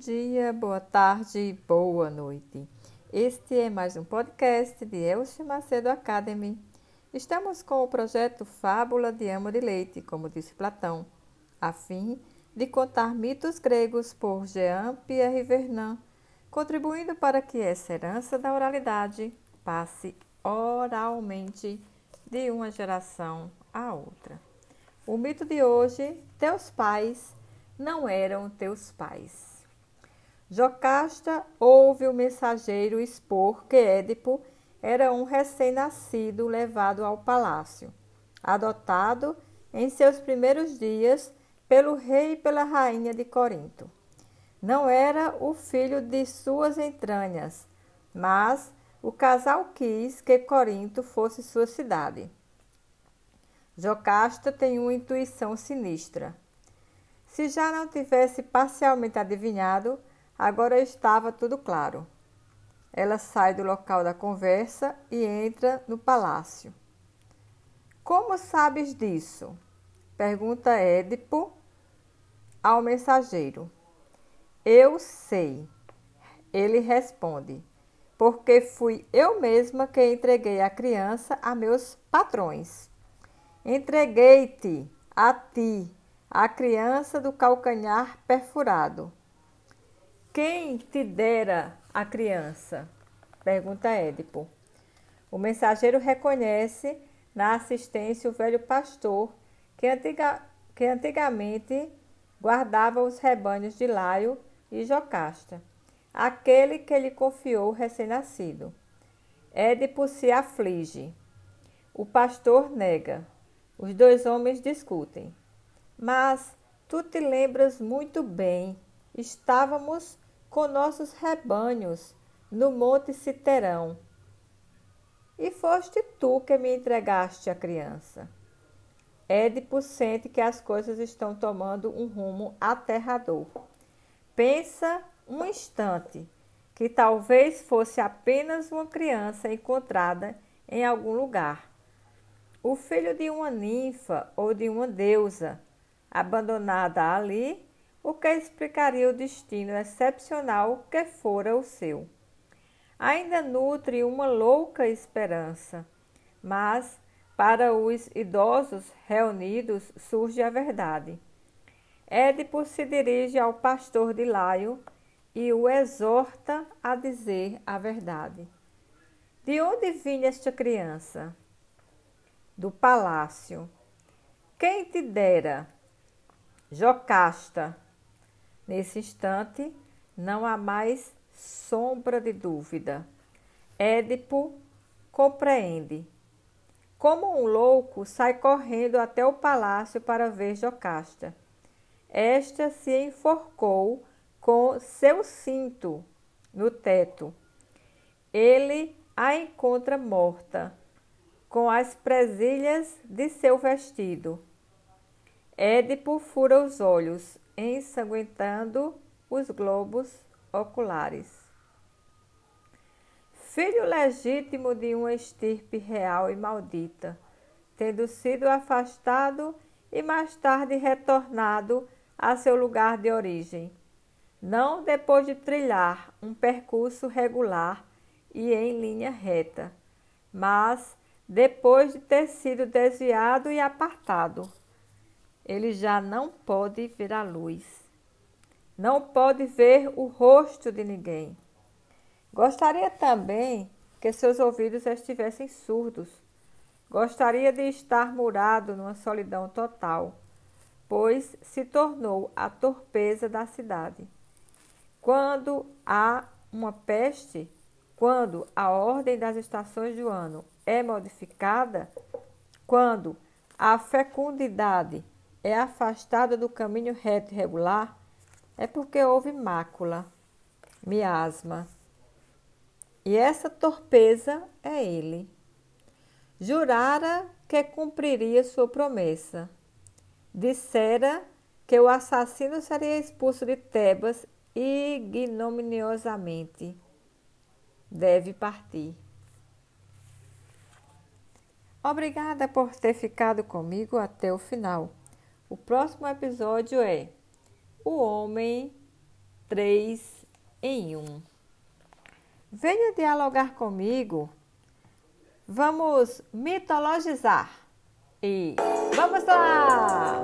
dia, boa tarde, boa noite. Este é mais um podcast de Elche Macedo Academy. Estamos com o projeto Fábula de Amo de Leite, como disse Platão, a fim de contar mitos gregos por Jean-Pierre Vernant, contribuindo para que essa herança da oralidade passe oralmente de uma geração a outra. O mito de hoje: teus pais não eram teus pais. Jocasta ouve o mensageiro expor que Édipo era um recém-nascido levado ao palácio, adotado em seus primeiros dias pelo rei e pela rainha de Corinto. Não era o filho de suas entranhas, mas o casal quis que Corinto fosse sua cidade. Jocasta tem uma intuição sinistra. Se já não tivesse parcialmente adivinhado, agora estava tudo claro. Ela sai do local da conversa e entra no palácio. Como sabes disso? pergunta Édipo ao mensageiro. Eu sei. Ele responde: Porque fui eu mesma que entreguei a criança a meus patrões. Entreguei-te a ti a criança do calcanhar perfurado. Quem te dera a criança? Pergunta Édipo. O mensageiro reconhece na assistência o velho pastor que, antiga, que antigamente guardava os rebanhos de Laio e Jocasta, aquele que lhe confiou o recém-nascido. Édipo se aflige. O pastor nega. Os dois homens discutem. Mas tu te lembras muito bem, estávamos com nossos rebanhos no Monte Citerão. E foste tu que me entregaste a criança. Édipo sente que as coisas estão tomando um rumo aterrador. Pensa um instante que talvez fosse apenas uma criança encontrada em algum lugar. O filho de uma ninfa ou de uma deusa abandonada ali, o que explicaria o destino excepcional que fora o seu. Ainda nutre uma louca esperança, mas para os idosos reunidos surge a verdade. Édipo se dirige ao pastor de Laio e o exorta a dizer a verdade. De onde vinha esta criança? Do palácio. Quem te dera Jocasta. Nesse instante, não há mais sombra de dúvida. Édipo compreende. Como um louco, sai correndo até o palácio para ver Jocasta. Esta se enforcou com seu cinto no teto. Ele a encontra morta, com as presilhas de seu vestido. Édipo fura os olhos, ensanguentando os globos oculares. Filho legítimo de uma estirpe real e maldita, tendo sido afastado e mais tarde retornado a seu lugar de origem, não depois de trilhar um percurso regular e em linha reta, mas depois de ter sido desviado e apartado ele já não pode ver a luz. Não pode ver o rosto de ninguém. Gostaria também que seus ouvidos estivessem surdos. Gostaria de estar murado numa solidão total, pois se tornou a torpeza da cidade. Quando há uma peste, quando a ordem das estações do ano é modificada, quando a fecundidade é afastada do caminho reto e regular, é porque houve mácula, miasma. E essa torpeza é ele. Jurara que cumpriria sua promessa. Dissera que o assassino seria expulso de Tebas ignominiosamente. Deve partir. Obrigada por ter ficado comigo até o final. O próximo episódio é O Homem três em um. Venha dialogar comigo. Vamos mitologizar. E vamos lá!